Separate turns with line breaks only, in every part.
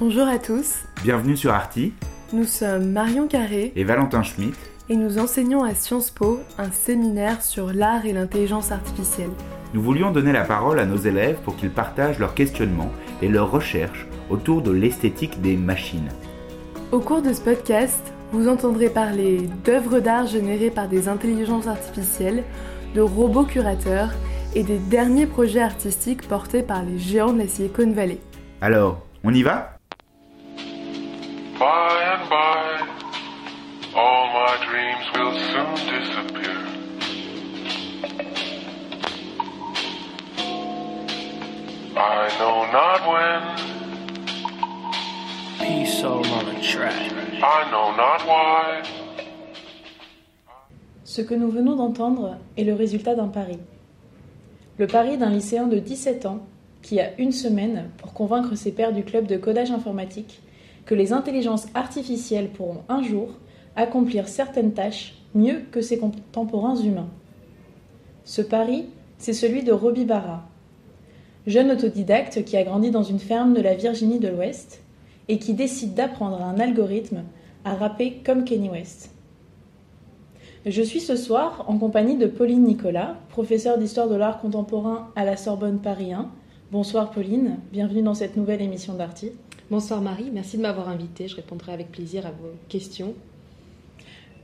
Bonjour à tous,
Bienvenue sur Arti
nous sommes Marion Carré
et Valentin Schmitt.
et nous enseignons à Sciences Po un séminaire sur l'art et l'intelligence artificielle.
Nous voulions donner la parole à nos élèves pour qu'ils partagent leurs questionnements et leurs recherches autour de l'esthétique des machines.
Au cours de ce podcast, vous entendrez parler d'œuvres d'art générées par des intelligences artificielles, de robots curateurs et des derniers projets artistiques portés par les géants de la Silicon Valley.
Alors, on y va?
By and by, all my dreams will soon disappear. I know not when,
Peace all on a track.
I know not why.
Ce que nous venons d'entendre est le résultat d'un pari. Le pari d'un lycéen de 17 ans qui a une semaine pour convaincre ses pairs du club de codage informatique que les intelligences artificielles pourront un jour accomplir certaines tâches mieux que ses contemporains humains. Ce pari, c'est celui de Robbie Barra, jeune autodidacte qui a grandi dans une ferme de la Virginie de l'Ouest et qui décide d'apprendre un algorithme à rapper comme Kenny West. Je suis ce soir en compagnie de Pauline Nicolas, professeure d'histoire de l'art contemporain à la Sorbonne Paris 1. Bonsoir Pauline, bienvenue dans cette nouvelle émission d'Arty.
Bonsoir Marie, merci de m'avoir invitée. Je répondrai avec plaisir à vos questions.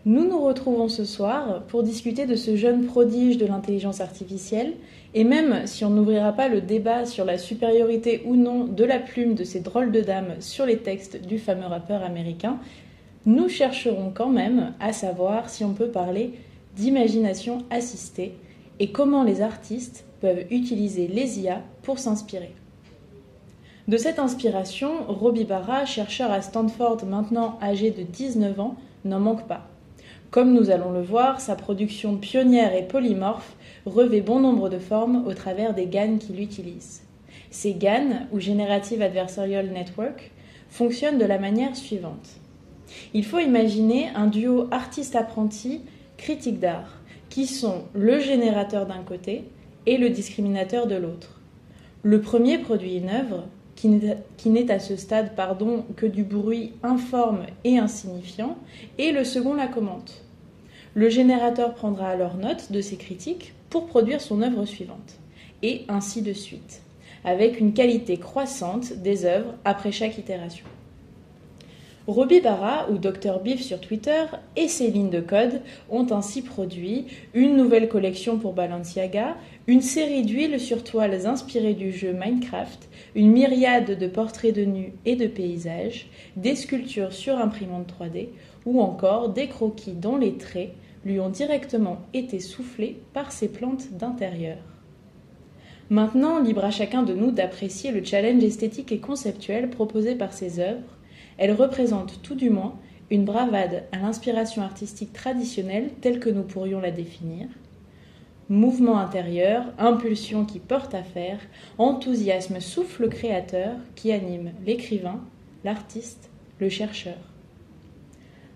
Nous nous retrouvons ce soir pour discuter de ce jeune prodige de l'intelligence artificielle et même si on n'ouvrira pas le débat sur la supériorité ou non de la plume de ces drôles de dames sur les textes du fameux rappeur américain, nous chercherons quand même à savoir si on peut parler d'imagination assistée et comment les artistes peuvent utiliser les IA pour s'inspirer. De cette inspiration, Robbie Barra, chercheur à Stanford maintenant âgé de 19 ans, n'en manque pas. Comme nous allons le voir, sa production pionnière et polymorphe revêt bon nombre de formes au travers des GAN qu'il utilise. Ces GAN, ou Generative Adversarial Network, fonctionnent de la manière suivante. Il faut imaginer un duo artiste-apprenti, critique d'art, qui sont le générateur d'un côté et le discriminateur de l'autre. Le premier produit une œuvre qui n'est- à ce stade pardon, que du bruit informe et insignifiant, et le second la commente. Le générateur prendra alors note de ses critiques pour produire son œuvre suivante, et ainsi de suite, avec une qualité croissante des œuvres après chaque itération. Robbie Barra, ou Dr Biff sur Twitter, et ses lignes de code ont ainsi produit une nouvelle collection pour Balenciaga, une série d'huiles sur toiles inspirées du jeu Minecraft, une myriade de portraits de nus et de paysages, des sculptures sur imprimante 3D, ou encore des croquis dont les traits lui ont directement été soufflés par ses plantes d'intérieur. Maintenant, libre à chacun de nous d'apprécier le challenge esthétique et conceptuel proposé par ces œuvres, elles représentent tout du moins une bravade à l'inspiration artistique traditionnelle telle que nous pourrions la définir. Mouvement intérieur, impulsion qui porte à faire, enthousiasme souffle créateur qui anime l'écrivain, l'artiste, le chercheur.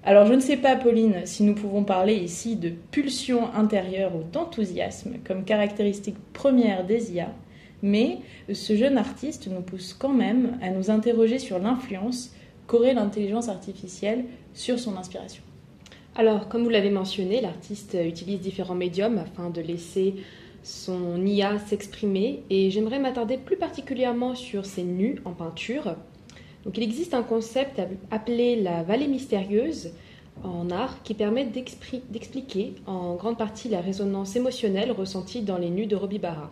Alors je ne sais pas, Pauline, si nous pouvons parler ici de pulsion intérieure ou d'enthousiasme comme caractéristique première des IA, mais ce jeune artiste nous pousse quand même à nous interroger sur l'influence qu'aurait l'intelligence artificielle sur son inspiration.
Alors, comme vous l'avez mentionné, l'artiste utilise différents médiums afin de laisser son IA s'exprimer et j'aimerais m'attarder plus particulièrement sur ses nus en peinture. Donc, il existe un concept appelé la vallée mystérieuse en art qui permet d'expliquer en grande partie la résonance émotionnelle ressentie dans les nus de Robbie Barra.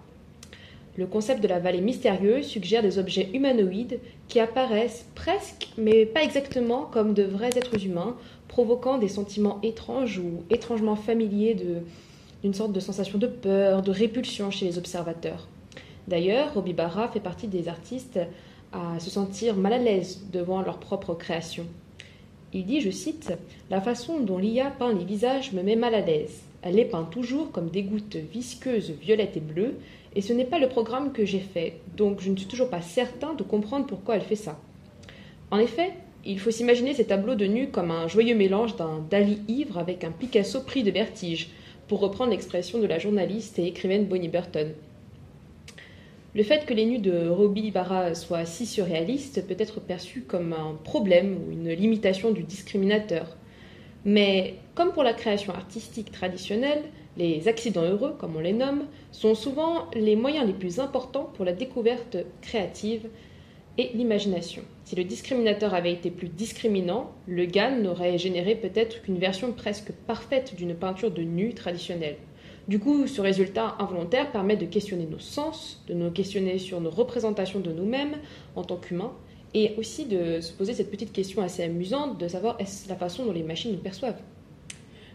Le concept de la vallée mystérieuse suggère des objets humanoïdes qui apparaissent presque, mais pas exactement, comme de vrais êtres humains, provoquant des sentiments étranges ou étrangement familiers d'une sorte de sensation de peur, de répulsion chez les observateurs. D'ailleurs, Robbie Barra fait partie des artistes à se sentir mal à l'aise devant leur propre création. Il dit, je cite, La façon dont l'IA peint les visages me met mal à l'aise. Elle les peint toujours comme des gouttes visqueuses violettes et bleues, et ce n'est pas le programme que j'ai fait, donc je ne suis toujours pas certain de comprendre pourquoi elle fait ça. En effet, il faut s'imaginer ces tableaux de nus comme un joyeux mélange d'un Dali ivre avec un Picasso pris de vertige, pour reprendre l'expression de la journaliste et écrivaine Bonnie Burton. Le fait que les nus de Robbie Barra soient si surréalistes peut être perçu comme un problème ou une limitation du discriminateur. Mais comme pour la création artistique traditionnelle, les accidents heureux, comme on les nomme, sont souvent les moyens les plus importants pour la découverte créative et l'imagination. Si le discriminateur avait été plus discriminant, le GAN n'aurait généré peut-être qu'une version presque parfaite d'une peinture de nu traditionnelle. Du coup, ce résultat involontaire permet de questionner nos sens, de nous questionner sur nos représentations de nous-mêmes en tant qu'humains, et aussi de se poser cette petite question assez amusante de savoir est-ce la façon dont les machines nous perçoivent?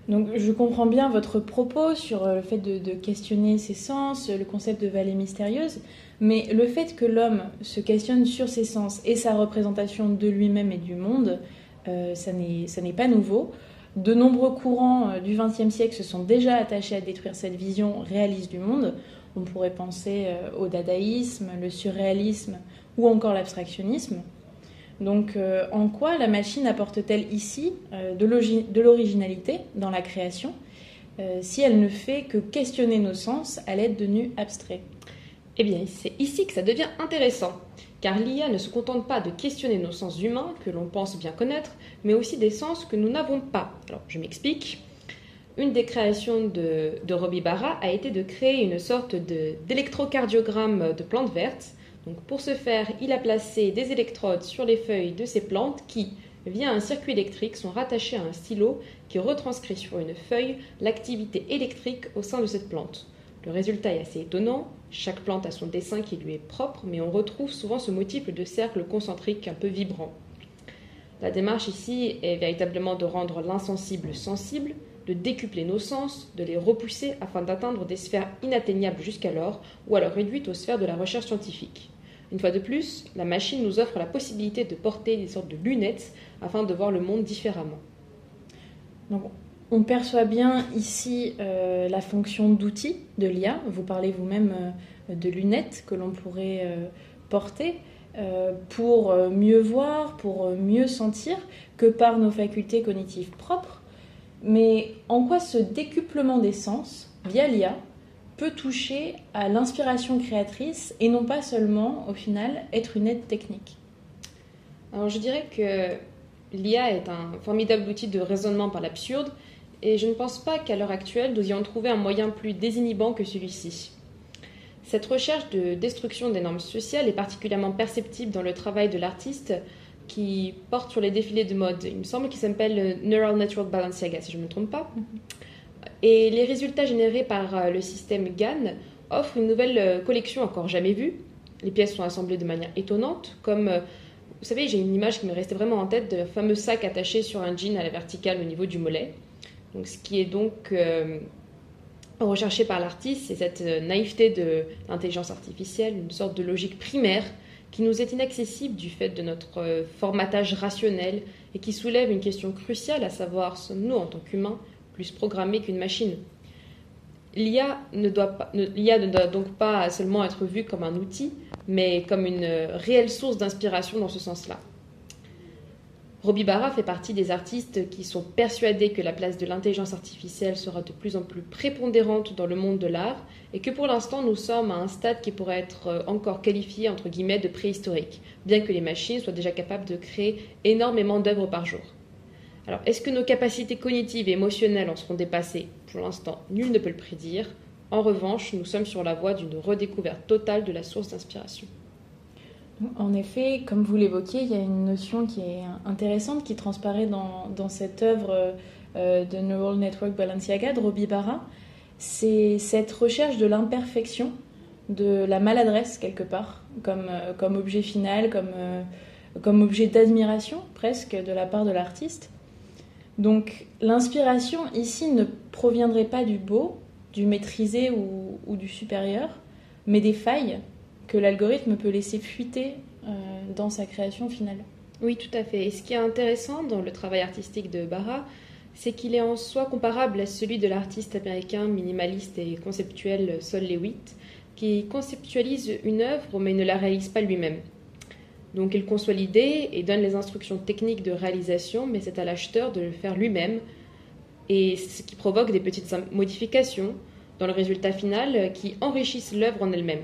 Donc je comprends bien votre propos sur euh, le fait de, questionner ses sens, le concept de vallée mystérieuse, mais le fait que l'homme se questionne sur ses sens et sa représentation de lui-même et du monde, euh, ça n'est pas nouveau. De nombreux courants euh, du XXe siècle se sont déjà attachés à détruire cette vision réaliste du monde. On pourrait penser euh, au dadaïsme, le surréalisme ou encore l'abstractionnisme. Donc euh, en quoi la machine apporte-t-elle ici de l'originalité dans la création si elle ne fait que questionner nos sens à l'aide de nus abstraits?
Eh bien, c'est ici que ça devient intéressant car l'IA ne se contente pas de questionner nos sens humains, que l'on pense bien connaître, mais aussi des sens que nous n'avons pas. Alors, je m'explique. Une des créations de, de Barra a été de créer une sorte d'électrocardiogramme de, plantes vertes. Pour ce faire, il a placé des électrodes sur les feuilles de ces plantes qui, via un circuit électrique, sont rattachées à un stylo qui retranscrit sur une feuille l'activité électrique au sein de cette plante. Le résultat est assez étonnant. Chaque plante a son dessin qui lui est propre, mais on retrouve souvent ce motif de cercle concentrique un peu vibrant. La démarche ici est véritablement de rendre l'insensible sensible, de décupler nos sens, de les repousser afin d'atteindre des sphères inatteignables jusqu'alors, ou alors réduites aux sphères de la recherche scientifique. Une fois de plus, la machine nous offre la possibilité de porter des sortes de lunettes afin de voir le monde différemment.
On perçoit bien ici euh, la fonction d'outil de l'IA. Vous parlez vous-même euh, de lunettes que l'on pourrait euh, porter pour mieux voir, pour mieux sentir que par nos facultés cognitives propres. Mais en quoi ce décuplement des sens via l'IA peut toucher à l'inspiration créatrice et non pas seulement, au final, être une aide technique
Alors je dirais que l'IA est un formidable outil de raisonnement par l'absurde et je ne pense pas qu'à l'heure actuelle, nous ayons trouvé un moyen plus désinhibant que celui-ci. Cette recherche de destruction des normes sociales est particulièrement perceptible dans le travail de l'artiste qui porte sur les défilés de mode. Il me semble qu'il s'appelle Neural Network Balenciaga, si je ne me trompe pas. Et les résultats générés par euh, le système GAN offrent une nouvelle euh, collection encore jamais vue. Les pièces sont assemblées de manière étonnante, comme euh, vous savez, j'ai une image qui me restait vraiment en tête de fameux sac attaché sur un jean à la verticale au niveau du mollet. Donc, ce qui est donc recherché par l'artiste, c'est cette naïveté de l'intelligence artificielle, une sorte de logique primaire qui nous est inaccessible du fait de notre formatage rationnel et qui soulève une question cruciale, à savoir sommes-nous en tant qu'humains plus qu'une machine L'IA ne, doit ne doit donc pas seulement être vue comme un outil, mais comme une réelle source d'inspiration dans ce sens-là. Robbie Barra fait partie des artistes qui sont persuadés que la place de l'intelligence artificielle sera de plus en plus prépondérante dans le monde de l'art et que pour l'instant nous sommes à un stade qui pourrait être euh, encore qualifié entre guillemets de préhistorique, bien que les machines soient déjà capables de créer énormément d'œuvres par jour. Alors est-ce que nos capacités cognitives et émotionnelles en seront dépassées? Pour l'instant, nul ne peut le prédire. En revanche, nous sommes sur la voie d'une redécouverte totale de la source d'inspiration.
En effet, comme vous l'évoquiez, il y a une notion qui est intéressante qui transparaît dans, cette œuvre euh, de Neural Network Balenciaga de Robbie Barra. C'est cette recherche de l'imperfection, de la maladresse quelque part, comme, euh, objet final, euh, comme objet d'admiration presque de la part de l'artiste. Donc l'inspiration ici ne proviendrait pas du beau, du maîtrisé ou, du supérieur, mais des failles que l'algorithme peut laisser fuiter euh, dans sa création finale.
Oui, tout à fait. Et ce qui est intéressant dans le travail artistique de Barra, c'est qu'il est en soi comparable à celui de l'artiste américain minimaliste et conceptuel Sol Lewitt, qui conceptualise une œuvre mais ne la réalise pas lui-même. Donc il conçoit l'idée et donne les instructions techniques de réalisation, mais c'est à l'acheteur de le faire lui-même, et ce qui provoque des petites modifications dans le résultat final qui enrichissent l'œuvre en elle-même.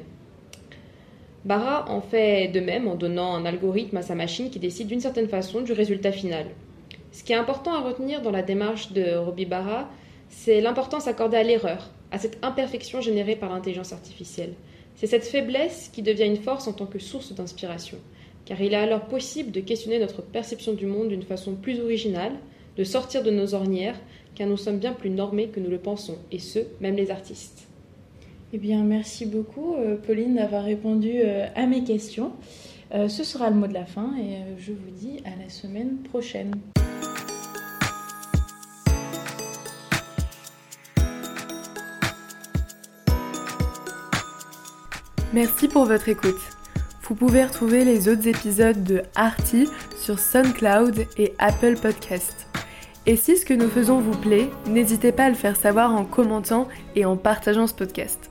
Barra en fait de même en donnant un algorithme à sa machine qui décide d'une certaine façon du résultat final. Ce qui est important à retenir dans la démarche de Robbie Barra, c'est l'importance accordée à l'erreur, à cette imperfection générée par l'intelligence artificielle. C'est cette faiblesse qui devient une force en tant que source d'inspiration, car il est alors possible de questionner notre perception du monde d'une façon plus originale, de sortir de nos ornières, car nous sommes bien plus normés que nous le pensons, et ce, même les artistes.
Eh bien, merci beaucoup, euh, Pauline, d'avoir répondu euh, à mes questions. Euh, ce sera le mot de la fin et je vous dis à la semaine prochaine.
Merci pour votre écoute. Vous pouvez retrouver les autres épisodes de Arty sur SoundCloud et Apple Podcast. Et si ce que nous faisons vous plaît, n'hésitez pas à le faire savoir en commentant et en partageant ce podcast.